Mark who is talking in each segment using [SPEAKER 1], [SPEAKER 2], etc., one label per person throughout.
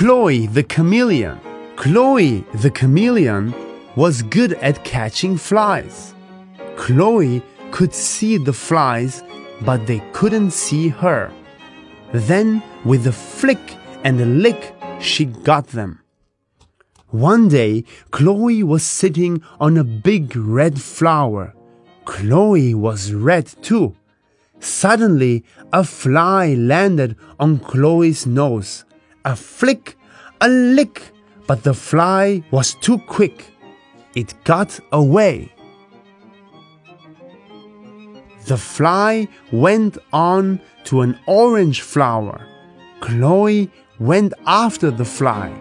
[SPEAKER 1] Chloe the chameleon. Chloe the chameleon was good at catching flies. Chloe could see the flies, but they couldn't see her. Then, with a flick and a lick, she got them. One day, Chloe was sitting on a big red flower. Chloe was red too. Suddenly, a fly landed on Chloe's nose. A flick, a lick, but the fly was too quick. It got away. The fly went on to an orange flower. Chloe went after the fly.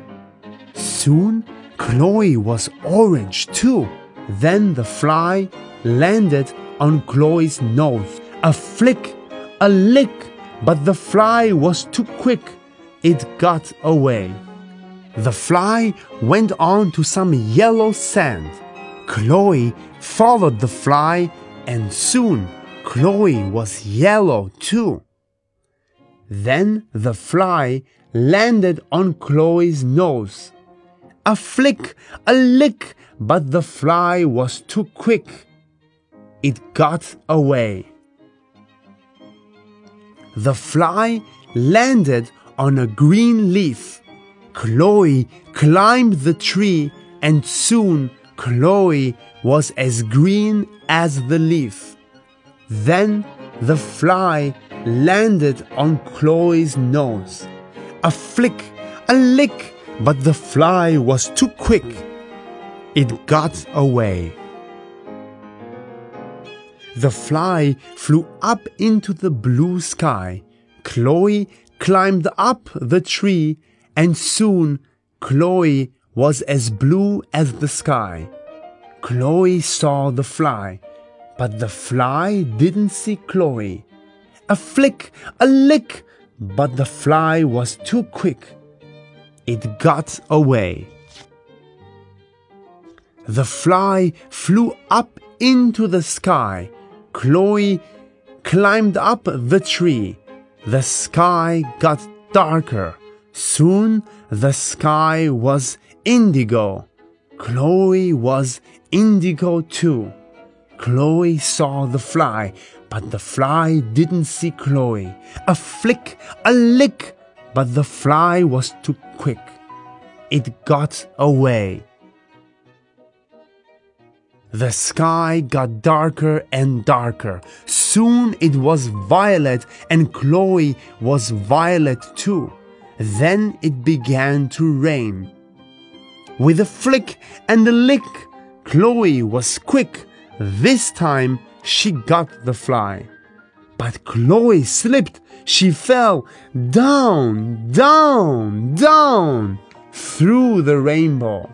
[SPEAKER 1] Soon, Chloe was orange too. Then the fly landed on Chloe's nose. A flick, a lick, but the fly was too quick. It got away. The fly went on to some yellow sand. Chloe followed the fly, and soon Chloe was yellow too. Then the fly landed on Chloe's nose. A flick, a lick, but the fly was too quick. It got away. The fly landed on a green leaf. Chloe climbed the tree, and soon Chloe was as green as the leaf. Then the fly landed on Chloe's nose. A flick, a lick, but the fly was too quick. It got away. The fly flew up into the blue sky. Chloe climbed up the tree, and soon Chloe was as blue as the sky. Chloe saw the fly, but the fly didn't see Chloe. A flick, a lick, but the fly was too quick. It got away. The fly flew up into the sky. Chloe climbed up the tree. The sky got darker. Soon the sky was indigo. Chloe was indigo too. Chloe saw the fly, but the fly didn't see Chloe. A flick, a lick, but the fly was too quick. It got away. The sky got darker and darker. Soon it was violet, and Chloe was violet too. Then it began to rain. With a flick and a lick, Chloe was quick. This time she got the fly. But Chloe slipped. She fell down, down, down through the rainbow.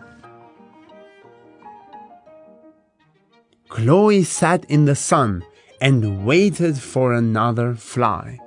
[SPEAKER 1] Chloe sat in the sun and waited for another fly.